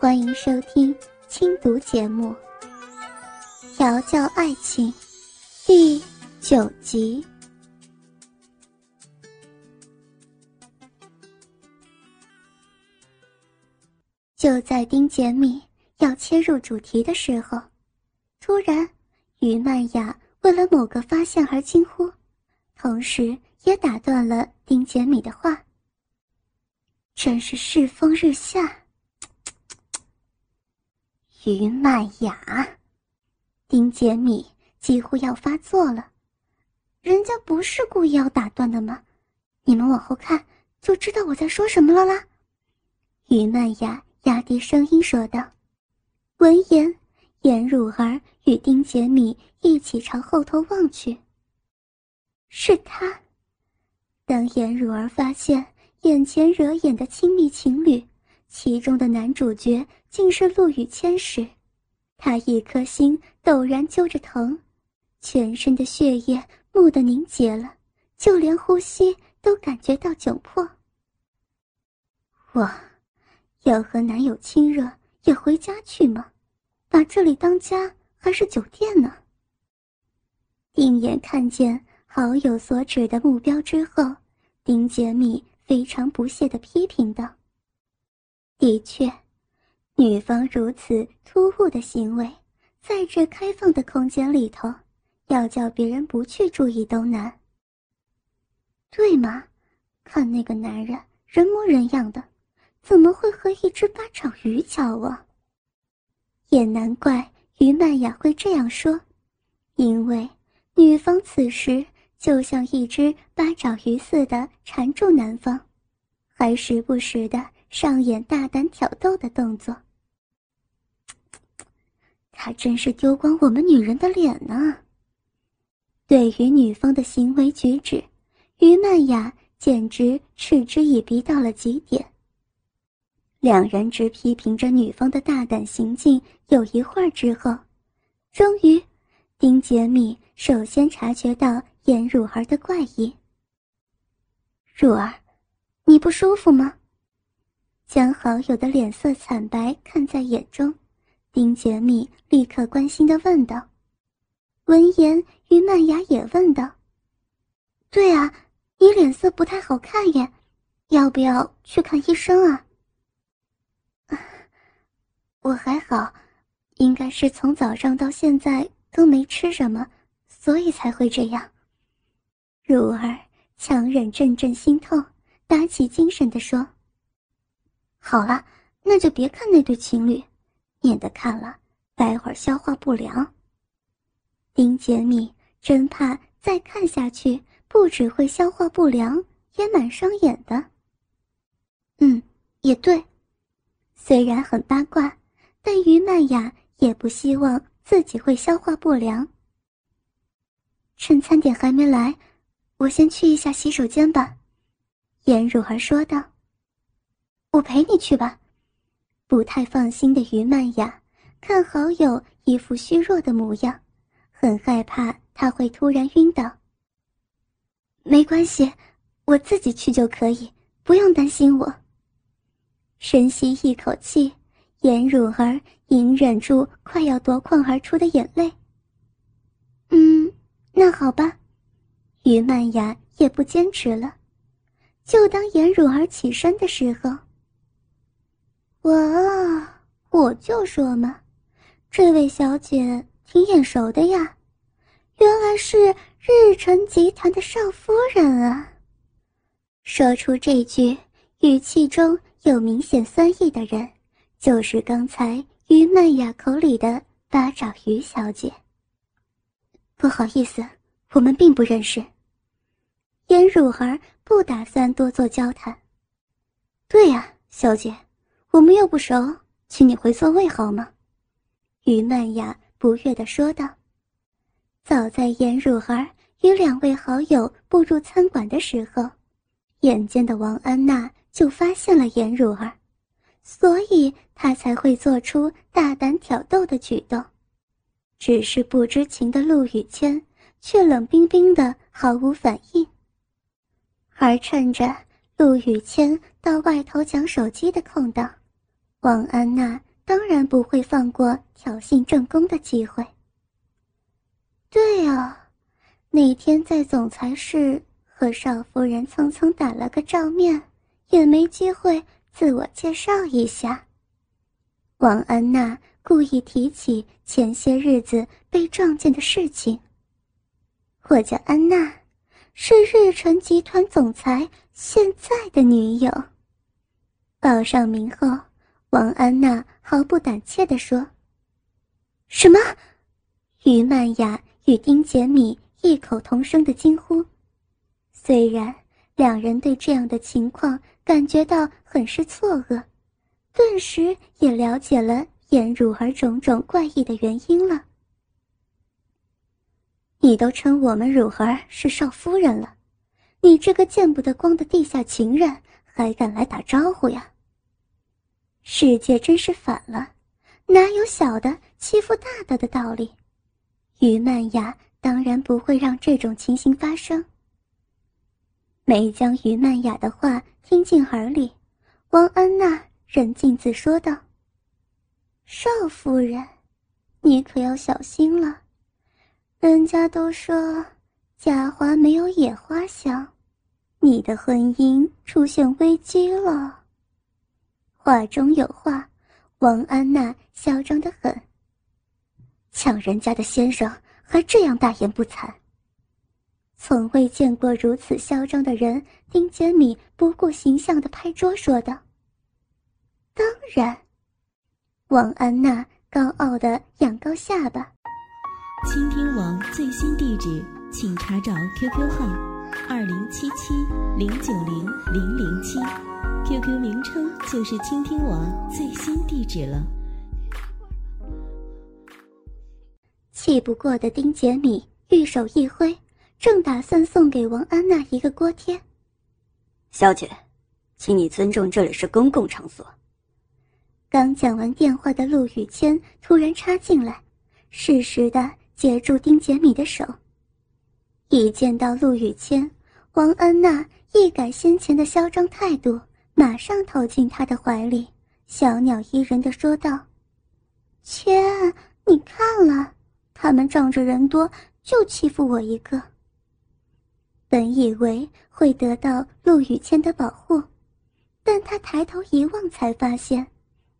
欢迎收听轻读节目《调教爱情》第九集。就在丁杰米要切入主题的时候，突然，于曼雅为了某个发现而惊呼，同时也打断了丁杰米的话。真是世风日下。于曼雅，丁杰米几乎要发作了。人家不是故意要打断的吗？你们往后看就知道我在说什么了啦。于曼雅压低声音说道。闻言，颜汝儿与丁杰米一起朝后头望去。是他。当颜汝儿发现眼前惹眼的亲密情侣。其中的男主角竟是陆羽谦时，他一颗心陡然揪着疼，全身的血液蓦地凝结了，就连呼吸都感觉到窘迫。我，要和男友亲热也回家去吗？把这里当家还是酒店呢？定眼看见好友所指的目标之后，丁杰米非常不屑地批评道。的确，女方如此突兀的行为，在这开放的空间里头，要叫别人不去注意都难。对吗？看那个男人人模人样的，怎么会和一只八爪鱼交往？也难怪于曼雅会这样说，因为女方此时就像一只八爪鱼似的缠住男方，还时不时的。上演大胆挑逗的动作，他真是丢光我们女人的脸呢。对于女方的行为举止，于曼雅简直嗤之以鼻到了极点。两人直批评着女方的大胆行径，有一会儿之后，终于，丁杰米首先察觉到颜汝儿的怪异。汝儿，你不舒服吗？将好友的脸色惨白看在眼中，丁杰米立刻关心的问道。闻言，于曼雅也问道：“对啊，你脸色不太好看耶，要不要去看医生啊？” 我还好，应该是从早上到现在都没吃什么，所以才会这样。如儿强忍阵阵心痛，打起精神的说。好了，那就别看那对情侣，免得看了待会儿消化不良。丁杰米真怕再看下去，不只会消化不良，也蛮伤眼的。嗯，也对，虽然很八卦，但于曼雅也不希望自己会消化不良。趁餐点还没来，我先去一下洗手间吧。”颜如儿说道。我陪你去吧，不太放心的于曼雅看好友一副虚弱的模样，很害怕他会突然晕倒。没关系，我自己去就可以，不用担心我。深吸一口气，颜汝儿隐忍住快要夺眶而出的眼泪。嗯，那好吧，于曼雅也不坚持了，就当颜汝儿起身的时候。哇，我就说嘛，这位小姐挺眼熟的呀，原来是日辰集团的少夫人啊！说出这句语气中有明显酸意的人，就是刚才于曼雅口里的八爪鱼小姐。不好意思，我们并不认识。颜汝儿不打算多做交谈。对呀，小姐。我们又不熟，请你回座位好吗？”于曼雅不悦地说道。早在颜汝儿与两位好友步入餐馆的时候，眼尖的王安娜就发现了颜汝儿，所以她才会做出大胆挑逗的举动。只是不知情的陆羽谦却冷冰冰的，毫无反应。而趁着陆羽谦到外头抢手机的空档。王安娜当然不会放过挑衅正宫的机会。对啊，那天在总裁室和少夫人蹭蹭打了个照面，也没机会自我介绍一下。王安娜故意提起前些日子被撞见的事情。我叫安娜，是日晨集团总裁现在的女友。报上名后。王安娜毫不胆怯地说：“什么？”于曼雅与丁杰米异口同声的惊呼。虽然两人对这样的情况感觉到很是错愕，顿时也了解了颜汝儿种种怪异的原因了。你都称我们汝儿是少夫人了，你这个见不得光的地下情人，还敢来打招呼呀？世界真是反了，哪有小的欺负大的的道理？于曼雅当然不会让这种情形发生。没将于曼雅的话听进耳里，王安娜仍径自说道：“少夫人，你可要小心了，人家都说假花没有野花香，你的婚姻出现危机了。”话中有话，王安娜嚣张的很。抢人家的先生还这样大言不惭。从未见过如此嚣张的人，丁杰米不顾形象的拍桌说道：“当然。”王安娜高傲的仰高下巴。倾听网最新地址，请查找 QQ 号：二零七七零九零零零七。QQ 名称就是倾听网最新地址了。气不过的丁杰米玉手一挥，正打算送给王安娜一个锅贴。小姐，请你尊重，这里是公共场所。刚讲完电话的陆雨谦突然插进来，适时的截住丁杰米的手。一见到陆雨谦，王安娜一改先前的嚣张态度。马上投进他的怀里，小鸟依人的说道：“切，你看了，他们仗着人多就欺负我一个。本以为会得到陆雨谦的保护，但他抬头一望，才发现，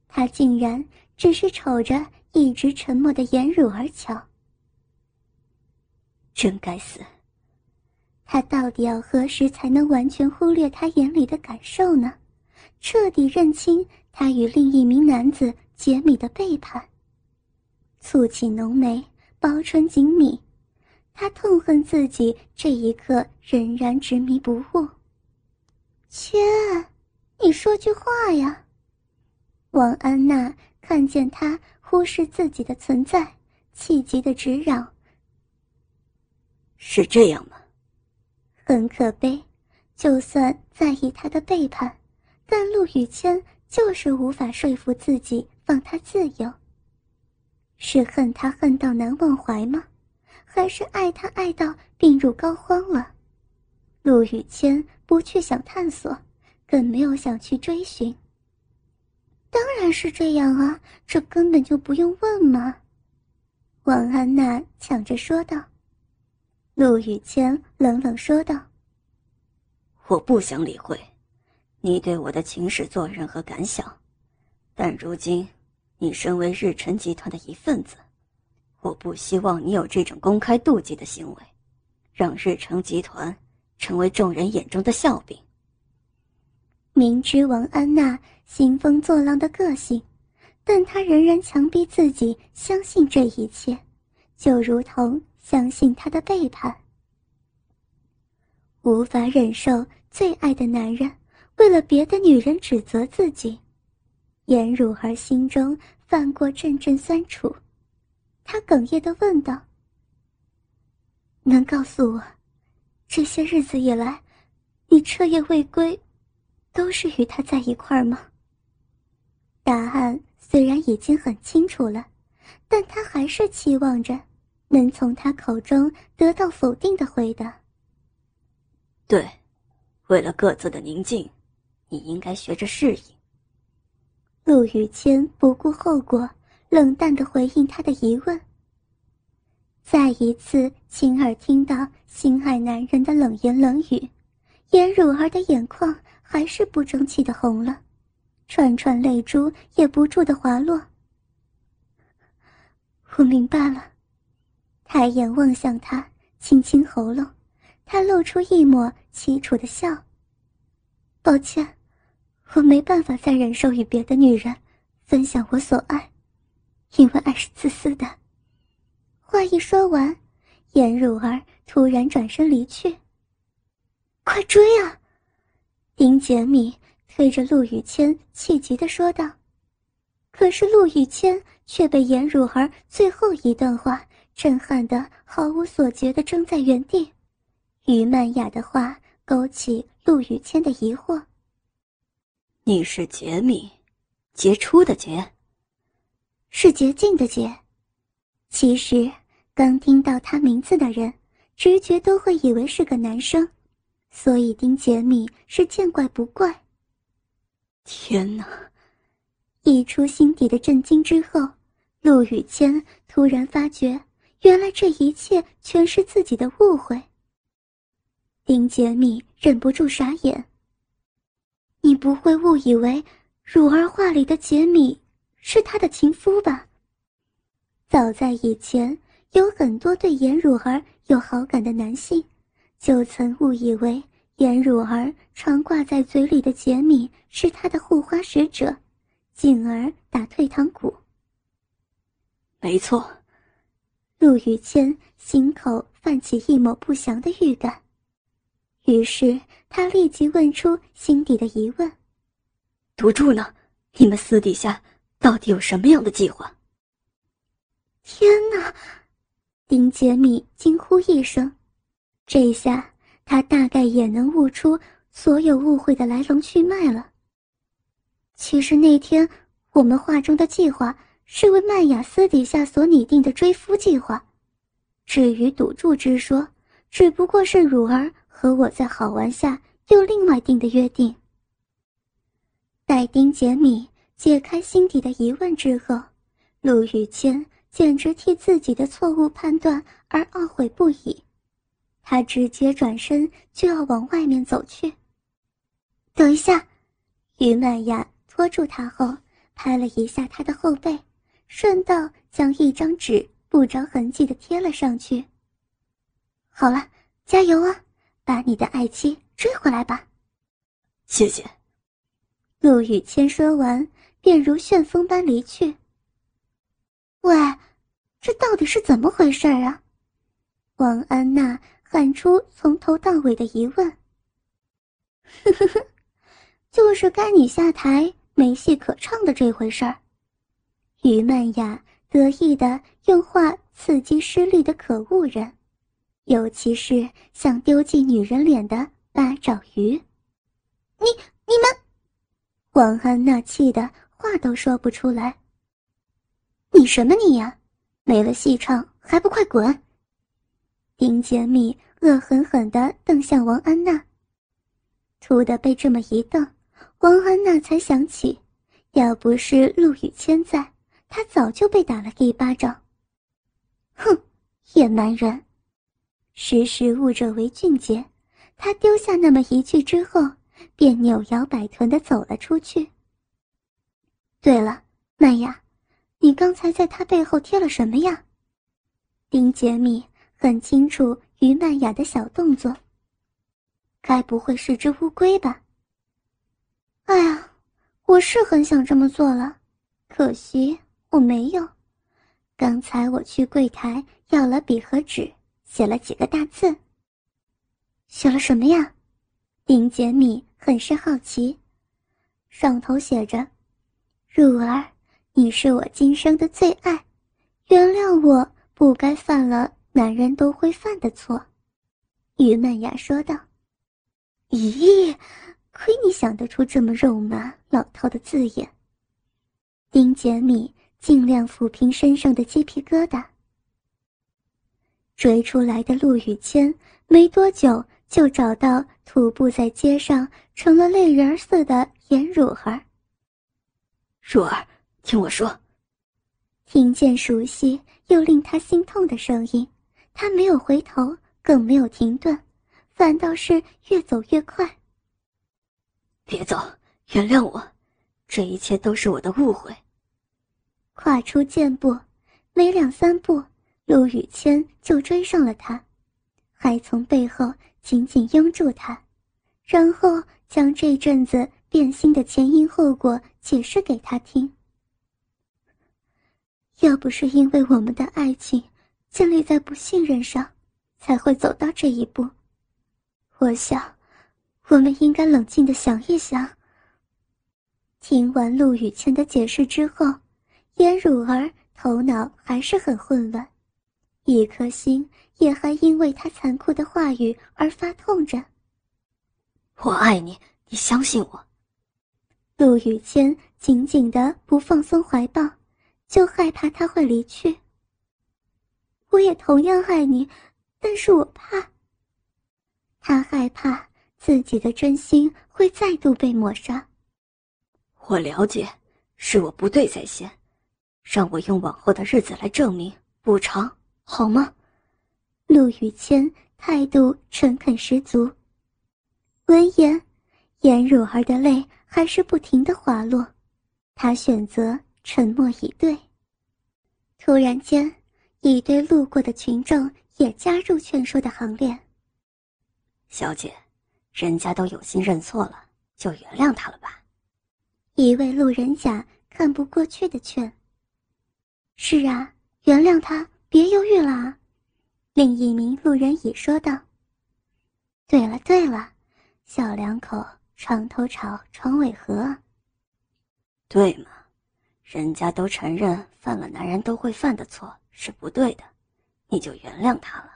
他竟然只是瞅着一直沉默的颜汝儿瞧。真该死！他到底要何时才能完全忽略他眼里的感受呢？”彻底认清他与另一名男子杰米的背叛，蹙起浓眉，薄唇紧抿。他痛恨自己这一刻仍然执迷不悟。切，你说句话呀！王安娜看见他忽视自己的存在，气急的直嚷：“是这样吗？”很可悲，就算在意他的背叛。但陆雨谦就是无法说服自己放他自由。是恨他恨到难忘怀吗？还是爱他爱到病入膏肓了？陆雨谦不去想探索，更没有想去追寻。当然是这样啊，这根本就不用问嘛。王安娜抢着说道。陆雨谦冷冷说道：“我不想理会。”你对我的情史做任何感想？但如今，你身为日晨集团的一份子，我不希望你有这种公开妒忌的行为，让日成集团成为众人眼中的笑柄。明知王安娜兴风作浪的个性，但她仍然强逼自己相信这一切，就如同相信他的背叛。无法忍受最爱的男人。为了别的女人指责自己，颜汝儿心中泛过阵阵酸楚，她哽咽的问道：“能告诉我，这些日子以来，你彻夜未归，都是与他在一块吗？”答案虽然已经很清楚了，但他还是期望着能从他口中得到否定的回答。对，为了各自的宁静。你应该学着适应。陆雨谦不顾后果，冷淡的回应他的疑问。再一次亲耳听到心爱男人的冷言冷语，颜汝儿的眼眶还是不争气的红了，串串泪珠也不住的滑落。我明白了，抬眼望向他，轻轻喉咙，他露出一抹凄楚的笑。抱歉，我没办法再忍受与别的女人分享我所爱，因为爱是自私的。话一说完，颜如儿突然转身离去。快追啊！丁杰米推着陆雨谦，气急的说道。可是陆雨谦却被颜如儿最后一段话震撼的毫无所觉的怔在原地。于曼雅的话勾起陆雨谦的疑惑：“你是杰米，杰出的杰，是洁净的洁。其实刚听到他名字的人，直觉都会以为是个男生，所以丁杰米是见怪不怪。天哪！”溢出心底的震惊之后，陆雨谦突然发觉，原来这一切全是自己的误会。丁杰米忍不住傻眼。你不会误以为汝儿画里的杰米是他的情夫吧？早在以前，有很多对颜汝儿有好感的男性，就曾误以为颜汝儿常挂在嘴里的杰米是他的护花使者。进而打退堂鼓。没错，陆雨谦心口泛起一抹不祥的预感，于是他立即问出心底的疑问：“赌注呢？你们私底下到底有什么样的计划？”天哪！丁杰米惊呼一声，这下他大概也能悟出所有误会的来龙去脉了。其实那天我们画中的计划是为曼雅私底下所拟定的追夫计划，至于赌注之说，只不过是汝儿和我在好玩下又另外定的约定。待丁杰米解开心底的疑问之后，陆雨谦简直替自己的错误判断而懊悔不已，他直接转身就要往外面走去。等一下，于曼雅。拖住他后，拍了一下他的后背，顺道将一张纸不着痕迹的贴了上去。好了，加油啊，把你的爱妻追回来吧。谢谢。陆雨谦说完，便如旋风般离去。喂，这到底是怎么回事啊？王安娜喊出从头到尾的疑问。呵呵呵，就是该你下台。没戏可唱的这回事儿，于曼雅得意的用话刺激失利的可恶人，尤其是像丢进女人脸的八爪鱼。你你们，王安娜气的话都说不出来。你什么你呀？没了戏唱还不快滚！丁杰米恶狠狠地瞪向王安娜，突的被这么一瞪。王安娜才想起，要不是陆雨谦在，她早就被打了一巴掌。哼，野蛮人！识时务者为俊杰。他丢下那么一句之后，便扭摇摆臀的走了出去。对了，曼雅，你刚才在他背后贴了什么呀？丁杰米很清楚于曼雅的小动作。该不会是只乌龟吧？哎呀，我是很想这么做了，可惜我没有。刚才我去柜台要了笔和纸，写了几个大字。写了什么呀？丁杰米很是好奇。上头写着：“汝儿，你是我今生的最爱，原谅我不该犯了男人都会犯的错。”于曼雅说道。咦？亏你想得出这么肉麻老套的字眼。丁杰米尽量抚平身上的鸡皮疙瘩。追出来的陆雨谦没多久就找到徒步在街上成了泪人似的颜汝儿。如儿，听我说。听见熟悉又令他心痛的声音，他没有回头，更没有停顿，反倒是越走越快。别走，原谅我，这一切都是我的误会。跨出箭步，没两三步，陆雨谦就追上了他，还从背后紧紧拥住他，然后将这阵子变心的前因后果解释给他听。要不是因为我们的爱情建立在不信任上，才会走到这一步。我想，我们应该冷静的想一想。听完陆雨谦的解释之后，颜汝儿头脑还是很混乱，一颗心也还因为他残酷的话语而发痛着。我爱你，你相信我。陆雨谦紧紧的不放松怀抱。就害怕他会离去。我也同样爱你，但是我怕。他害怕自己的真心会再度被抹杀。我了解，是我不对在先，让我用往后的日子来证明补偿，好吗？陆雨谦态度诚恳十足。闻言，颜汝儿的泪还是不停的滑落，他选择。沉默以对。突然间，一堆路过的群众也加入劝说的行列。小姐，人家都有心认错了，就原谅他了吧。一位路人甲看不过去的劝：“是啊，原谅他，别犹豫了。”另一名路人乙说道：“对了对了，小两口床头吵，床尾和。对嘛。”人家都承认犯了男人都会犯的错是不对的，你就原谅他了。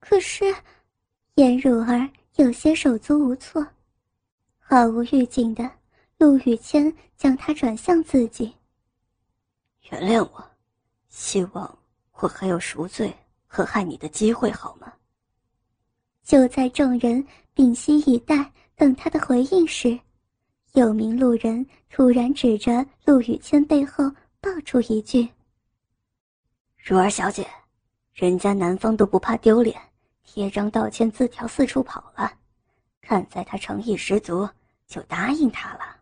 可是，颜如儿有些手足无措，毫无预警的，陆雨谦将他转向自己。原谅我，希望我还有赎罪和害你的机会，好吗？就在众人屏息以待等他的回应时。有名路人突然指着陆雨谦背后爆出一句：“如儿小姐，人家男方都不怕丢脸，贴张道歉字条四处跑了，看在他诚意十足，就答应他了。”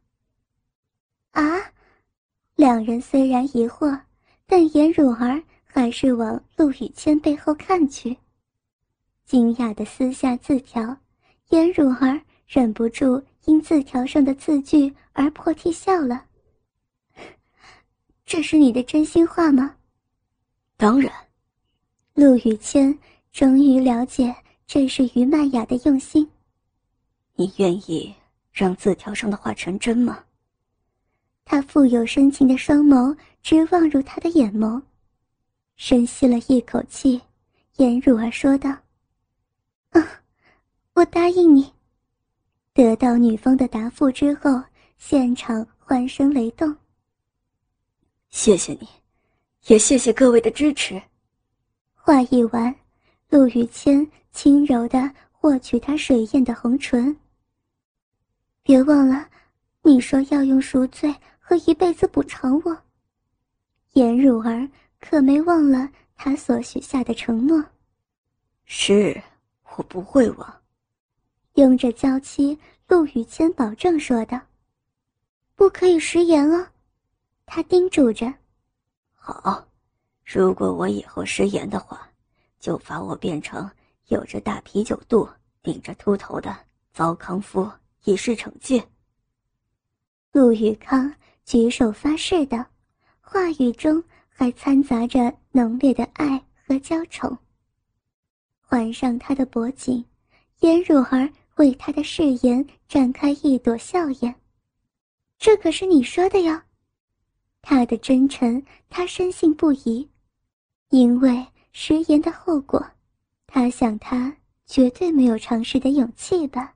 啊！两人虽然疑惑，但颜汝儿还是往陆雨谦背后看去，惊讶的撕下字条，颜汝儿忍不住。因字条上的字句而破涕笑了。这是你的真心话吗？当然。陆雨谦终于了解这是于曼雅的用心。你愿意让字条上的话成真吗？他富有深情的双眸直望入他的眼眸，深吸了一口气，颜如儿说道：“啊，我答应你。”得到女方的答复之后，现场欢声雷动。谢谢你，也谢谢各位的支持。话一完，陆雨谦轻柔的获取她水艳的红唇。别忘了，你说要用赎罪和一辈子补偿我。颜汝儿可没忘了他所许下的承诺。是，我不会忘。拥着娇妻，陆雨谦保证说道：“不可以食言哦。”他叮嘱着：“好，如果我以后食言的话，就罚我变成有着大啤酒肚、顶着秃头的糟糠夫，以示惩戒。”陆宇康举手发誓的，话语中还掺杂着浓烈的爱和娇宠。环上他的脖颈，颜汝儿。为他的誓言展开一朵笑颜，这可是你说的哟。他的真诚，他深信不疑，因为食言的后果，他想他绝对没有尝试的勇气吧。